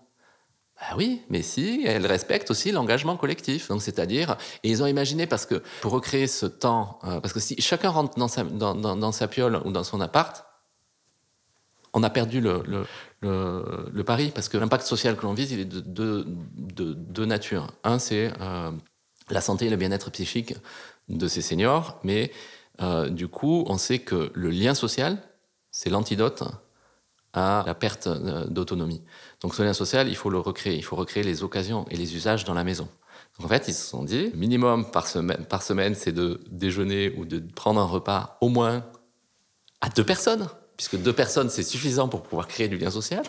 Bah oui, mais si, elle respecte aussi l'engagement collectif. Donc, c'est-à-dire, et ils ont imaginé parce que pour recréer ce temps, euh, parce que si chacun rentre dans sa, piole ou dans son appart, on a perdu le, pari parce que l'impact social que l'on vise, il est de deux de, de, nature. Un, c'est euh, la santé et le bien-être psychique de ces seniors, mais euh, du coup, on sait que le lien social, c'est l'antidote à la perte euh, d'autonomie. Donc ce lien social, il faut le recréer, il faut recréer les occasions et les usages dans la maison. Donc, en fait, ils se sont dit, minimum par semaine, par semaine c'est de déjeuner ou de prendre un repas au moins à deux personnes, puisque deux personnes, c'est suffisant pour pouvoir créer du lien social.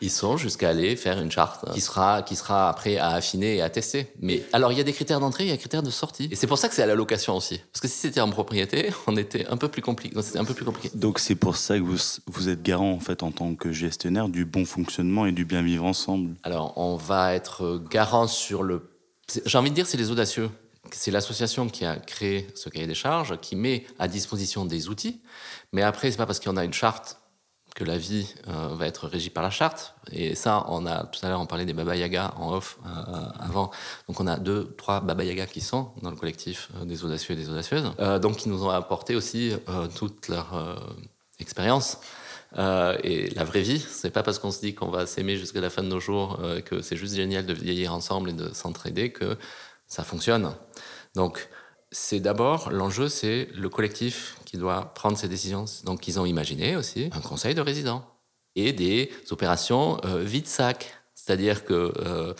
Ils sont jusqu'à aller faire une charte qui sera, qui sera après à affiner et à tester. Mais alors, il y a des critères d'entrée, il y a des critères de sortie. Et c'est pour ça que c'est à la location aussi. Parce que si c'était en propriété, on était un peu plus compliqué. C'était un peu plus compliqué. Donc, c'est pour ça que vous, vous êtes garant, en fait, en tant que gestionnaire, du bon fonctionnement et du bien vivre ensemble. Alors, on va être garant sur le. J'ai envie de dire, c'est les audacieux. C'est l'association qui a créé ce cahier des charges, qui met à disposition des outils. Mais après, c'est pas parce qu'on a une charte que la vie euh, va être régie par la charte. Et ça, on a tout à l'heure, on parlait des Baba Yaga en off euh, avant. Donc on a deux, trois Baba Yaga qui sont dans le collectif euh, des audacieux et des audacieuses. donc qui nous ont apporté aussi toute leur expérience Euh, et la vraie vie, c'est pas parce qu'on se dit qu'on va s'aimer jusqu'à la fin de nos jours, euh, que c'est juste génial de vieillir ensemble et de s'entraider, que ça fonctionne. Donc, c'est d'abord, l'enjeu, c'est le collectif qui doit prendre ces décisions. Donc, ils ont imaginé aussi un conseil de résidents et des opérations euh, vide-sac. C'est-à-dire que, euh,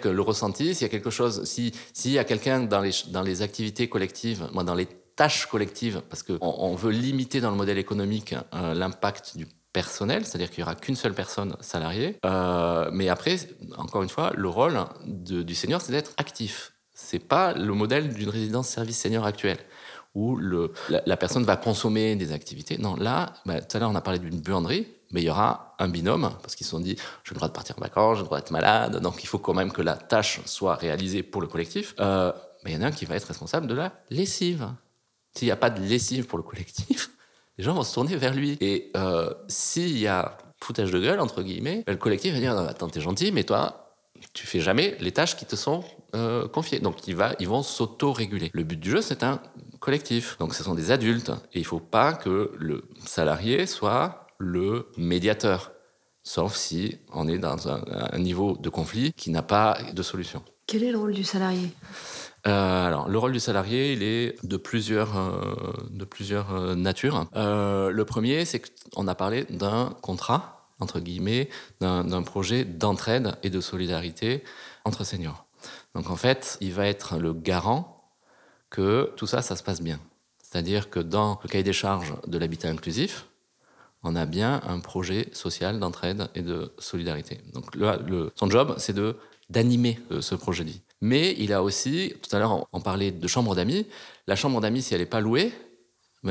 que le ressenti, s'il y a quelque chose, s'il y a quelqu'un dans les, dans les activités collectives, dans les tâches collectives, parce qu'on on veut limiter dans le modèle économique euh, l'impact du personnel, c'est-à-dire qu'il n'y aura qu'une seule personne salariée. Euh, mais après, encore une fois, le rôle du senior, c'est d'être actif. C'est pas le modèle d'une résidence service senior actuelle où la, personne va consommer des activités. Non, là, bah, tout à l'heure, on a parlé d'une buanderie, mais il y aura un binôme, parce qu'ils se sont dit, j'ai le droit de partir en vacances, j'ai le droit d'être malade, donc il faut quand même que la tâche soit réalisée pour le collectif. Euh, mais il y en a un qui va être responsable de la lessive. S'il n'y a pas de lessive pour le collectif, les gens vont se tourner vers lui. Et euh, s'il y a foutage de gueule, entre guillemets, le collectif va dire, attends, t'es gentil, mais toi, tu fais jamais les tâches qui te sont euh, confiées. Donc il va, ils vont s'auto-réguler. Le but du jeu, c'est un collectif. Donc ce sont des adultes. Et il ne faut pas que le salarié soit le médiateur. Sauf si on est dans un, un niveau de conflit qui n'a pas de solution. Quel est le rôle du salarié? Euh, alors, le rôle du salarié, il est de plusieurs, euh, de plusieurs euh, natures. le premier, c'est qu'on a parlé d'un contrat, entre guillemets, d'un projet d'entraide et de solidarité entre seniors. Donc, en fait, il va être le garant que tout ça, ça se passe bien. C'est-à-dire que dans le cahier des charges de l'habitat inclusif, on a bien un projet social d'entraide et de solidarité. Donc, le, le, son job, c'est de d'animer ce projet de. Mais il a aussi, tout à l'heure on parlait de chambre d'amis, la chambre d'amis si elle n'est pas louée,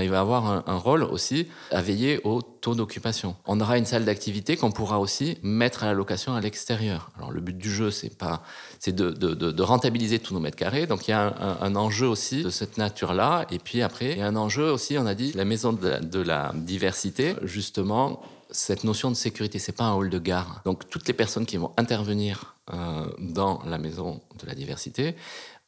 il va avoir un, rôle aussi à veiller au taux d'occupation. On aura une salle d'activité qu'on pourra aussi mettre à la location à l'extérieur. Alors le but du jeu, c'est pas, c'est de, de, rentabiliser tous nos mètres carrés. Donc il y a un, enjeu aussi de cette nature-là. Et puis après, il y a un enjeu aussi, on a dit, la maison de la, de la diversité, justement, cette notion de sécurité, c'est pas un hall de gare. Donc toutes les personnes qui vont intervenir euh, dans la maison de la diversité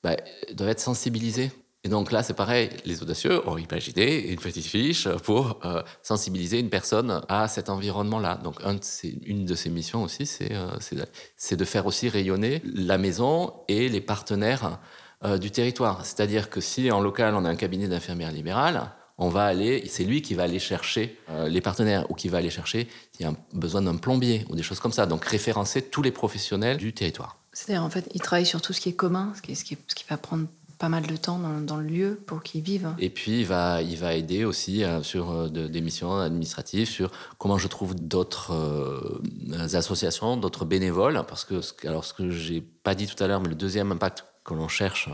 bah, doivent être sensibilisées. Et donc là, c'est pareil, les audacieux ont imaginé une petite fiche pour euh, sensibiliser une personne à cet environnement-là. Donc un de ces, une de ces missions aussi, c'est euh, de faire aussi rayonner la maison et les partenaires euh, du territoire. C'est-à-dire que si en local, on a un cabinet d'infirmières libérales, on va aller, c'est lui qui va aller chercher les partenaires ou qui va aller chercher s'il y a besoin d'un plombier ou des choses comme ça. Donc référencer tous les professionnels du territoire. C'est-à-dire en fait, il travaille sur tout ce qui est commun, ce qui va prendre pas mal de temps dans, le lieu pour qu'ils vivent. Et puis il va, il va aider aussi euh, sur euh, de, des missions administratives, sur comment je trouve d'autres euh, associations, d'autres bénévoles, parce que alors ce que j'ai pas dit tout à l'heure, mais le deuxième impact que l'on cherche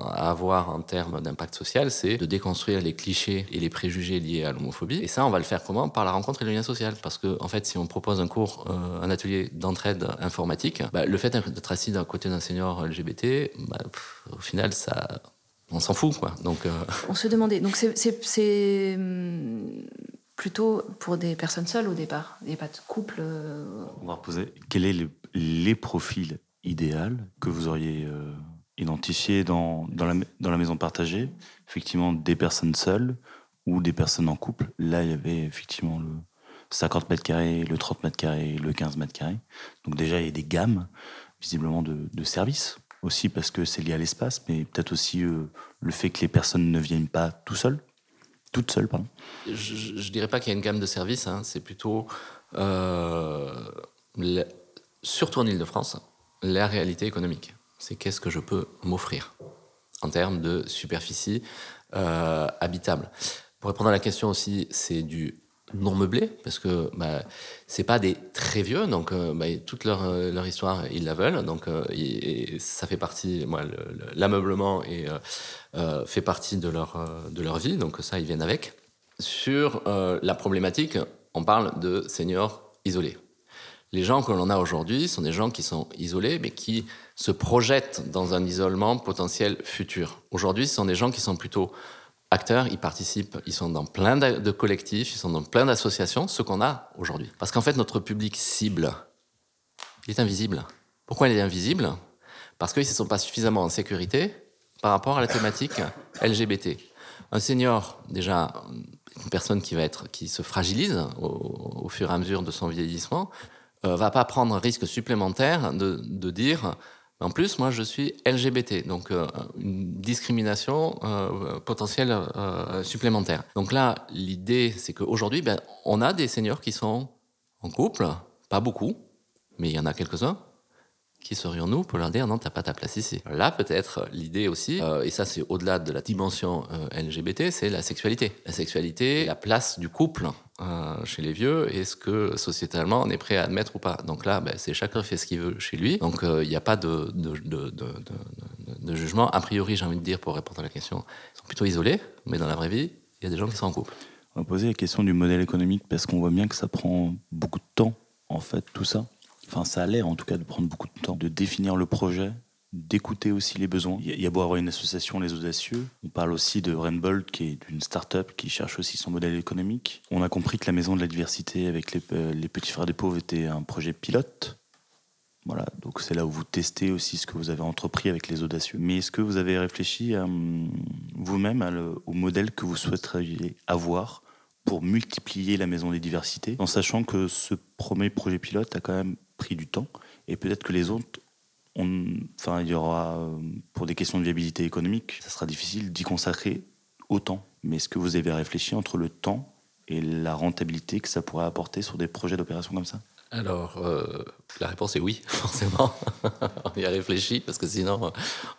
à avoir en termes d'impact social, c'est de déconstruire les clichés et les préjugés liés à l'homophobie. Et ça, on va le faire comment? Par la rencontre et le lien social. Parce que, en fait, si on propose un cours, euh, un atelier d'entraide informatique, bah, le fait d'être assis d'un côté d'un senior LGBT, bah, pff, au final, ça, on s'en fout, quoi. Donc, euh... on se demandait. Donc, c'est hum, plutôt pour des personnes seules au départ. Il n'y a pas de couple. Euh... On va reposer. Quels sont les, les profils idéaux que vous auriez euh identifié dans, dans, la, maison partagée, effectivement, des personnes seules ou des personnes en couple. Là, il y avait effectivement le 50 mètres carrés, le 30 mètres carrés, le 15 mètres carrés. Donc déjà, il y a des gammes, visiblement, de, de services aussi parce que c'est lié à l'espace, mais peut-être aussi euh, le fait que les personnes ne viennent pas tout seules, toutes seules, pardon. Je ne dirais pas qu'il y a une gamme de services, hein, c'est plutôt, euh, surtout en Ile-de-France, la réalité économique c'est qu'est-ce que je peux m'offrir en termes de superficie euh, habitable. Pour répondre à la question aussi, c'est du non meublé parce que bah, c'est pas des très vieux donc euh, bah, toute leur, leur histoire ils la veulent donc euh, et, ça fait partie moi l'ameublement euh, fait partie de leur de leur vie donc ça ils viennent avec sur la problématique on parle de seniors isolés les gens que l'on a aujourd'hui sont des gens qui sont isolés, mais qui se projettent dans un isolement potentiel futur. Aujourd'hui, ce sont des gens qui sont plutôt acteurs, ils participent, ils sont dans plein de collectifs, ils sont dans plein d'associations, ce qu'on a aujourd'hui. Parce qu'en fait, notre public cible, il est invisible. Pourquoi il est invisible? Parce qu'ils ne se sont pas suffisamment en sécurité par rapport à la thématique LGBT. Un senior, déjà, une personne qui va être, qui se fragilise au, fur et à mesure de son vieillissement, euh, va pas prendre un risque supplémentaire de, de dire en plus, moi, je suis LGBT, donc euh, une discrimination euh, potentielle supplémentaire. Donc là, l'idée, c'est qu'aujourd'hui, ben, on a des seniors qui sont en couple, pas beaucoup, mais il y en a quelques-uns, qui serions-nous pour leur dire non, t'as pas ta place ici Là, peut-être l'idée aussi, euh, et ça c'est au-delà de la dimension euh, LGBT, c'est la sexualité. La sexualité, la place du couple euh, chez les vieux, est-ce que sociétalement on est prêt à admettre ou pas? Donc là, ben, c'est chacun fait ce qu'il veut chez lui. Donc il n'y a pas de, de, jugement. A priori, j'ai envie de dire, pour répondre à la question, ils sont plutôt isolés, mais dans la vraie vie, il y a des gens qui sont en couple. On va poser la question du modèle économique parce qu'on voit bien que ça prend beaucoup de temps, en fait, tout ça. Enfin, ça a l'air en tout cas de prendre beaucoup de temps, de définir le projet, d'écouter aussi les besoins. Il y a beau avoir une association, les audacieux. On parle aussi de Rainbow, qui est une start-up qui cherche aussi son modèle économique. On a compris que la Maison de la Diversité avec les, euh, les Petits Frères des Pauvres était un projet pilote. Voilà, donc c'est là où vous testez aussi ce que vous avez entrepris avec les audacieux. Mais est-ce que vous avez réfléchi hum, vous-même au modèle que vous souhaiteriez avoir pour multiplier la maison des diversités, en sachant que ce premier projet pilote a quand même pris du temps et peut-être que les autres, enfin, il y aura, euh, pour des questions de viabilité économique, ça sera difficile d'y consacrer autant. Mais est-ce que vous avez réfléchi entre le temps et la rentabilité que ça pourrait apporter sur des projets d'opération comme ça? Alors, euh, la réponse est oui, forcément. on y a réfléchi parce que sinon,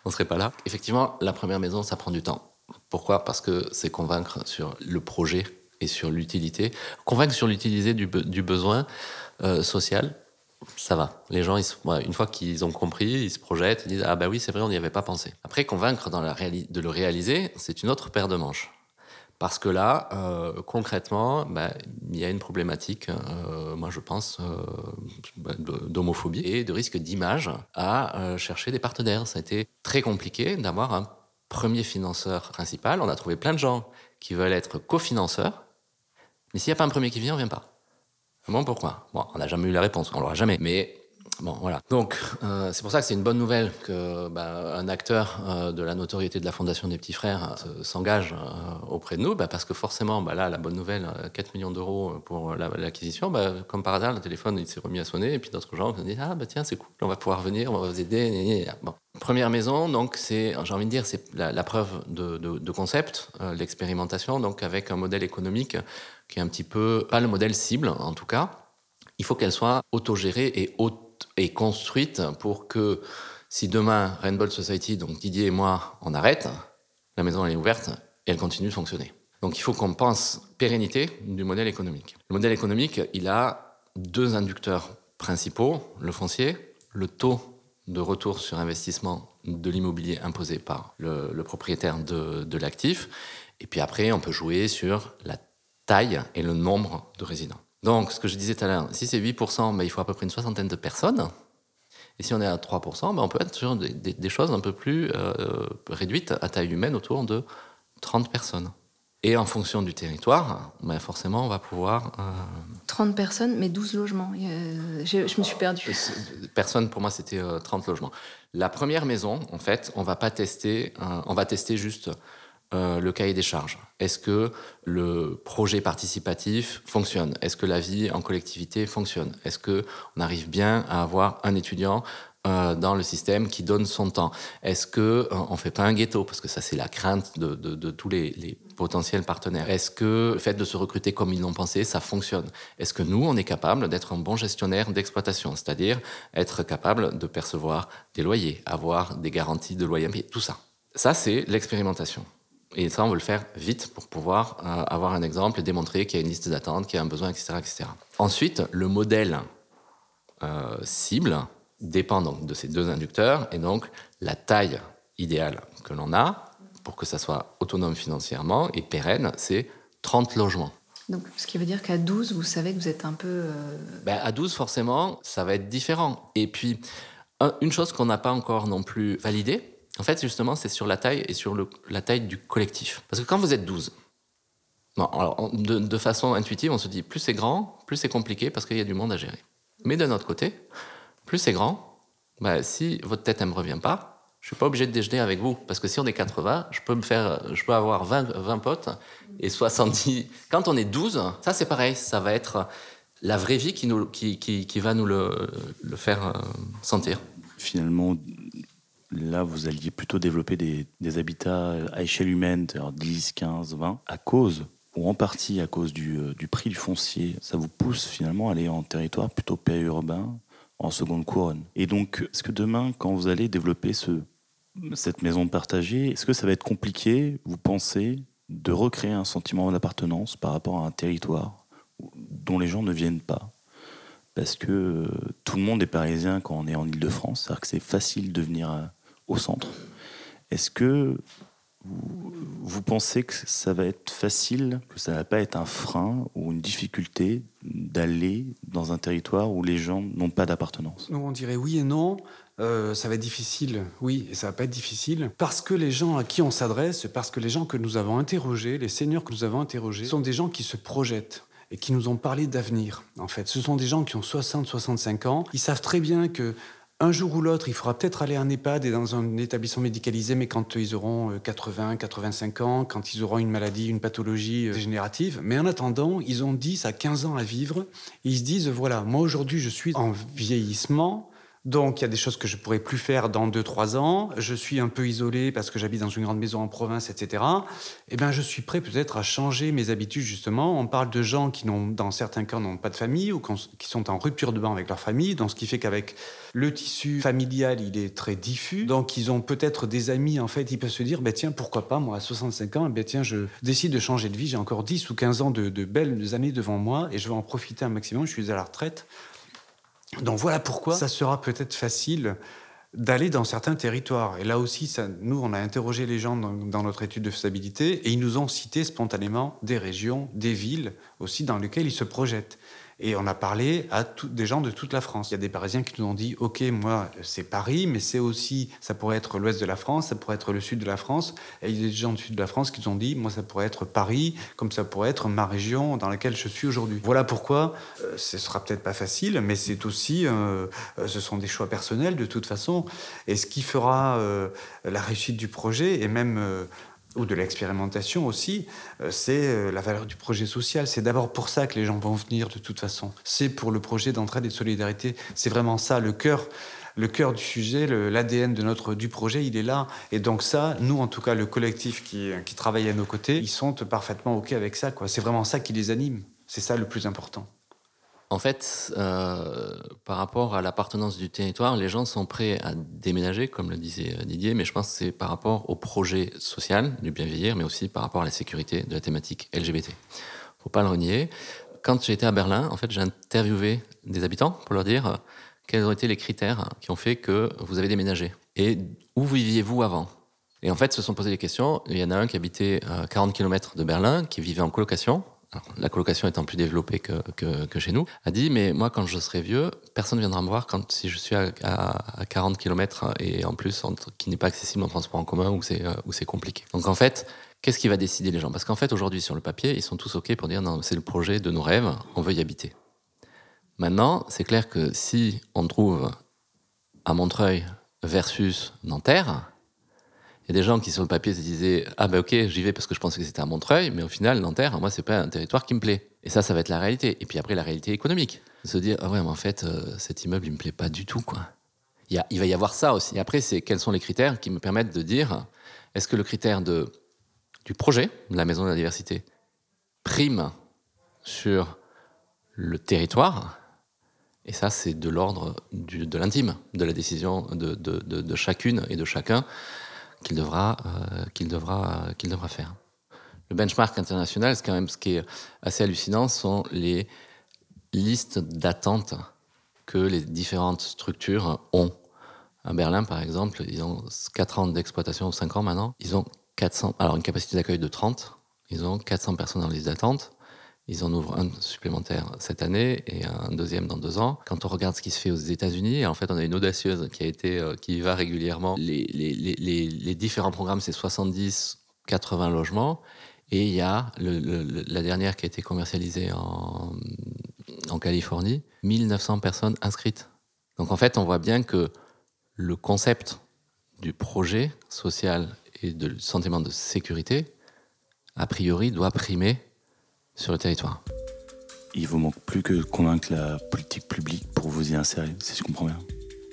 on ne serait pas là. Effectivement, la première maison, ça prend du temps. Pourquoi? Parce que c'est convaincre sur le projet et sur l'utilité. Convaincre sur l'utilité du, du, besoin euh, social, ça va. Les gens, une fois qu'ils ont compris, ils se projettent, ils disent Ah, bah oui, c'est vrai, on n'y avait pas pensé. Après, convaincre de le réaliser, c'est une autre paire de manches. Parce que là, euh, concrètement, bah, il y a une problématique, euh, moi je pense, euh, bah, d'homophobie et de risque d'image à chercher des partenaires. Ça a été très compliqué d'avoir un premier financeur principal. On a trouvé plein de gens qui veulent être cofinanceurs, mais s'il n'y a pas un premier qui vient, on ne vient pas. Pourquoi? Bon, on n'a jamais eu la réponse, on l'aura jamais. Mais bon, voilà. Donc, euh, c'est pour ça que c'est une bonne nouvelle que bah, un acteur euh, de la notoriété de la Fondation des Petits Frères euh, s'engage auprès de nous, bah, parce que forcément, bah, là, la bonne nouvelle, 4 millions d'euros pour l'acquisition, comme par hasard, le téléphone il s'est remis à sonner, et puis d'autres gens se disent ah bah tiens, c'est cool, on va pouvoir venir, on va vous aider. Bon. Première maison, donc c'est, j'ai envie de dire, c'est la, preuve de, concept, l'expérimentation, donc avec un modèle économique qui est un petit peu, pas le modèle cible en tout cas. Il faut qu'elle soit autogérée et, et construite pour que si demain Rainbow Society, donc Didier et moi, on arrête, la maison est ouverte et elle continue de fonctionner. Donc il faut qu'on pense pérennité du modèle économique. Le modèle économique, il a deux inducteurs principaux, le foncier, le taux de retour sur investissement de l'immobilier imposé par le, propriétaire de, l'actif. Et puis après, on peut jouer sur la taille et le nombre de résidents. Donc, ce que je disais tout à l'heure, si c'est 8%, ben, il faut à peu près une soixantaine de personnes. Et si on est à 3%, ben, on peut être sur des, choses un peu plus euh, réduites à taille humaine, autour de 30 personnes. Et en fonction du territoire, ben, forcément, on va pouvoir... 30 euh, personnes, mais 12 logements. Je, me suis perdu. Personne, pour moi, c'était 30 euh, logements. La première maison, en fait, on va pas tester, on va tester juste euh, le cahier des charges Est-ce que le projet participatif fonctionne? Est-ce que la vie en collectivité fonctionne? Est-ce qu'on arrive bien à avoir un étudiant euh, dans le système qui donne son temps Est-ce qu'on euh, ne fait pas un ghetto? Parce que ça, c'est la crainte de, tous les, potentiels partenaires. Est-ce que le fait de se recruter comme ils l'ont pensé, ça fonctionne? Est-ce que nous, on est capable d'être un bon gestionnaire d'exploitation? C'est-à-dire être capable de percevoir des loyers, avoir des garanties de loyer, tout ça. Ça, c'est l'expérimentation. Et ça, on veut le faire vite pour pouvoir euh, avoir un exemple et démontrer qu'il y a une liste d'attente, qu'il y a un besoin, etc. etc. Ensuite, le modèle cible dépend donc de ces deux inducteurs et donc la taille idéale que l'on a pour que ça soit autonome financièrement et pérenne, c'est 30 logements. Donc, ce qui veut dire qu'à 12, vous savez que vous êtes un peu... Euh, ben, à 12, forcément, ça va être différent. Et puis, une chose qu'on n'a pas encore non plus validée, en fait, justement, c'est sur la taille et sur la taille du collectif. Parce que quand vous êtes 12, de, façon intuitive, on se dit plus c'est grand, plus c'est compliqué parce qu'il y a du monde à gérer. Mais d'un autre côté, plus c'est grand, bah, si votre tête ne me revient pas, je suis pas obligé de déjeuner avec vous. Parce que si on est 80, je peux, me faire, je peux avoir 20, 20 potes et 70. Quand on est 12, ça c'est pareil, ça va être la vraie vie qui, nous, qui, qui, qui va nous le, le faire euh, sentir. Finalement, là, vous alliez plutôt développer des, des habitats à échelle humaine, c'est-à-dire 10, 15, 20, à cause, ou en partie à cause du, euh, du prix du foncier. Ça vous pousse finalement à aller en territoire plutôt périurbain, en seconde couronne. Et donc, est-ce que demain, quand vous allez développer ce, cette maison partagée, est-ce que ça va être compliqué, vous pensez, de recréer un sentiment d'appartenance par rapport à un territoire dont les gens ne viennent pas? Parce que euh, tout le monde est parisien quand on est en Ile-de-France, c'est-à-dire que c'est facile de venir euh, au centre. Est-ce que vous, pensez que ça va être facile, que ça va pas être un frein ou une difficulté d'aller dans un territoire où les gens n'ont pas d'appartenance? On dirait oui et non. Euh, ça va être difficile, oui, et ça va pas être difficile, parce que les gens à qui on s'adresse, parce que les gens que nous avons interrogés, les seniors que nous avons interrogés, sont des gens qui se projettent et qui nous ont parlé d'avenir, en fait. Ce sont des gens qui ont 60, 65 ans. Ils savent très bien que un jour ou l'autre, il faudra peut-être aller en EHPAD et dans un établissement médicalisé, mais quand ils auront 80, 85 ans, quand ils auront une maladie, une pathologie euh, dégénérative. Mais en attendant, ils ont 10 à 15 ans à vivre. Ils se disent, voilà, moi aujourd'hui, je suis en vieillissement. Donc, il y a des choses que je pourrais plus faire dans 2-3 ans. Je suis un peu isolé parce que j'habite dans une grande maison en province, etc. Eh bien, je suis prêt peut-être à changer mes habitudes, justement. On parle de gens qui, n'ont, dans certains cas, n'ont pas de famille ou qui sont en rupture de banc avec leur famille. Donc, ce qui fait qu'avec le tissu familial, il est très diffus. Donc, ils ont peut-être des amis, en fait. Ils peuvent se dire, ben, tiens, pourquoi pas, moi, à 65 ans, ben, tiens, je décide de changer de vie. J'ai encore 10 ou 15 ans de, de belles années devant moi et je vais en profiter un maximum. Je suis à la retraite. Donc voilà pourquoi ça sera peut-être facile d'aller dans certains territoires. Et là aussi, nous, on a interrogé les gens dans, dans, notre étude de faisabilité et ils nous ont cité spontanément des régions, des villes aussi dans lesquelles ils se projettent. Et on a parlé à tout, des gens de toute la France. Il y a des Parisiens qui nous ont dit, OK, moi, c'est Paris, mais c'est aussi, ça pourrait être l'ouest de la France, ça pourrait être le sud de la France. Et il y a des gens du sud de la France qui nous ont dit, moi, ça pourrait être Paris, comme ça pourrait être ma région dans laquelle je suis aujourd'hui. Voilà pourquoi euh, ce sera peut-être pas facile, mais c'est aussi, euh, ce sont des choix personnels de toute façon. Et ce qui fera euh, la réussite du projet, et même euh, ou de l'expérimentation aussi, euh, c'est la valeur du projet social. C'est d'abord pour ça que les gens vont venir de toute façon. C'est pour le projet d'entraide et de solidarité. C'est vraiment ça, le cœur. Le cœur du sujet, l'ADN de notre du projet, il est là. Et donc ça, nous en tout cas, le collectif qui, qui travaille à nos côtés, ils sont parfaitement ok avec ça. C'est vraiment ça qui les anime. C'est ça le plus important. En fait, euh, par rapport à l'appartenance du territoire, les gens sont prêts à déménager, comme le disait Didier, mais je pense que c'est par rapport au projet social du bien vieillir, mais aussi par rapport à la sécurité de la thématique LGBT. Faut pas le renier. Quand j'étais à Berlin, en fait, j'ai interviewé des habitants pour leur dire quels ont été les critères qui ont fait que vous avez déménagé et où viviez-vous avant? Et en fait, se sont posé des questions. Il y en a un qui habitait à 40 km de Berlin, qui vivait en colocation, la colocation étant plus développée que, chez nous, a dit mais moi quand je serai vieux, personne ne viendra me voir quand si je suis à, à, à 40 km et en plus qui n'est pas accessible en transport en commun ou c'est compliqué. Donc en fait, qu'est-ce qui va décider les gens? Parce qu'en fait aujourd'hui sur le papier, ils sont tous ok pour dire non c'est le projet de nos rêves, on veut y habiter. Maintenant, c'est clair que si on trouve à Montreuil versus Nanterre, y a des gens qui sur le papier se disaient ah ben ok j'y vais parce que je pensais que c'était à Montreuil mais au final Nanterre moi c'est pas un territoire qui me plaît et ça ça va être la réalité. Et puis après la réalité économique. Se dire ah ouais mais en fait euh, cet immeuble il me plaît pas du tout quoi il, y a, il va y avoir ça aussi. Et après c'est quels sont les critères qui me permettent de dire est-ce que le critère de du projet de la maison de la diversité prime sur le territoire? Et ça c'est de l'ordre de l'intime de la décision de, de, de chacune et de chacun qu'il devra, euh, qu'il devra, qu'il devra faire. Le benchmark international, c'est quand même ce qui est assez hallucinant, sont les listes d'attente que les différentes structures ont. À Berlin, par exemple, ils ont 4 ans d'exploitation, ou 5 ans maintenant. Ils ont 400, alors une capacité d'accueil de 30. Ils ont 400 personnes dans liste d'attente. Ils en ouvrent un supplémentaire cette année et un deuxième dans deux ans. Quand on regarde ce qui se fait aux États-Unis, en fait, on a une audacieuse qui a été, euh, qui va régulièrement. Les, différents programmes, c'est 70, 80 logements. Et il y a la dernière qui a été commercialisée en, en Californie, 1900 personnes inscrites. Donc en fait, on voit bien que le concept du projet social et du sentiment de sécurité, a priori, doit primer sur le territoire. Il vous manque plus que de convaincre la politique publique pour vous y insérer, si je comprends bien.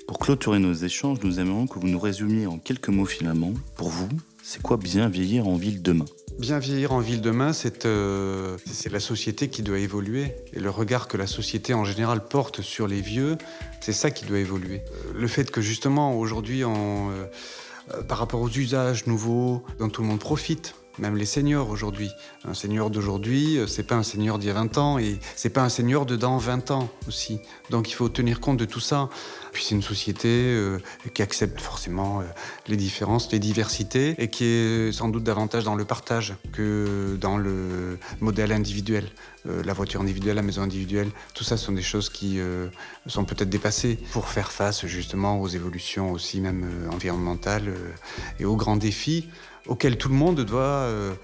Pour clôturer nos échanges, nous aimerions que vous nous résumiez en quelques mots finalement, pour vous, c'est quoi bien vieillir en ville demain? Bien vieillir en ville demain, euh, c'est la société qui doit évoluer. Et le regard que la société en général porte sur les vieux, c'est ça qui doit évoluer. Euh, le fait que justement aujourd'hui, euh, par rapport aux usages nouveaux dont tout le monde profite, même les seniors aujourd'hui. Un senior d'aujourd'hui, euh, c'est pas un senior d'il y a 20 ans et c'est pas un senior de dans 20 ans aussi. Donc il faut tenir compte de tout ça. Puis c'est une société euh, qui accepte forcément euh, les différences, les diversités et qui est sans doute davantage dans le partage que dans le modèle individuel. la voiture individuelle, la maison individuelle, tout ça sont des choses qui sont peut-être dépassées pour faire face justement aux évolutions aussi même environnementales et aux grands défis auquel tout le monde doit, euh,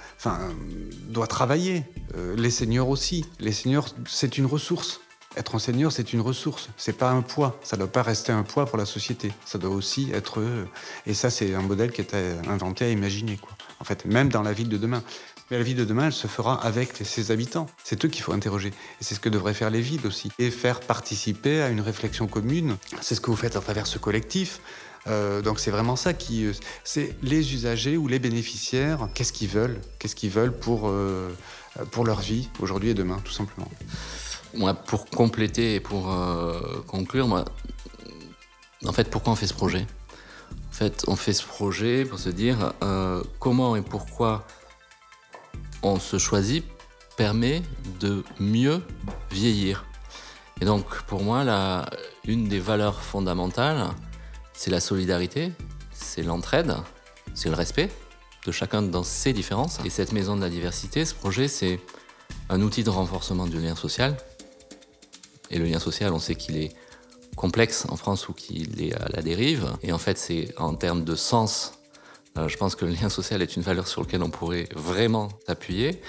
doit travailler. Euh, les seniors aussi. Les seniors, c'est une ressource. Être un senior, c'est une ressource. C'est pas un poids. Ça doit pas rester un poids pour la société. Ça doit aussi être. Euh, et ça, c'est un modèle qui est inventé à imaginer. En fait, même dans la ville de demain. Mais la ville de demain, elle se fera avec ses habitants. C'est eux qu'il faut interroger. Et c'est ce que devraient faire les villes aussi. Et faire participer à une réflexion commune. C'est ce que vous faites à travers ce collectif. Euh, donc c'est vraiment ça qui, euh, c'est les usagers ou les bénéficiaires, qu'est-ce qu'ils veulent, qu'est-ce qu'ils veulent pour euh, pour leur vie aujourd'hui et demain, tout simplement. Moi, pour compléter et pour conclure, moi, en fait, pourquoi on fait ce projet? En fait, on fait ce projet pour se dire comment et pourquoi on se choisit permet de mieux vieillir. Et donc, pour moi, la, une des valeurs fondamentales, c'est la solidarité, c'est l'entraide, c'est le respect de chacun dans ses différences. Et cette maison de la diversité, ce projet, c'est un outil de renforcement du lien social. Et le lien social, on sait qu'il est complexe en France ou qu'il est à la dérive. Et en fait, c'est en termes de sens, euh, je pense que le lien social est une valeur sur laquelle on pourrait vraiment s'appuyer.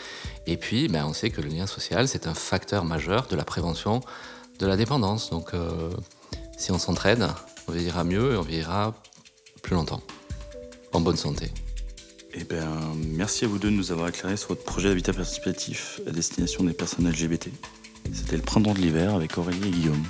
Et puis, ben, on sait que le lien social, c'est un facteur majeur de la prévention de la dépendance. Donc, euh, si on s'entraide, on vieillira mieux et on vieillira plus longtemps, en bonne santé. Eh bien, merci à vous deux de nous avoir éclairé sur votre projet d'habitat participatif à destination des personnes LGBT. C'était le printemps de l'hiver avec Aurélie et Guillaume.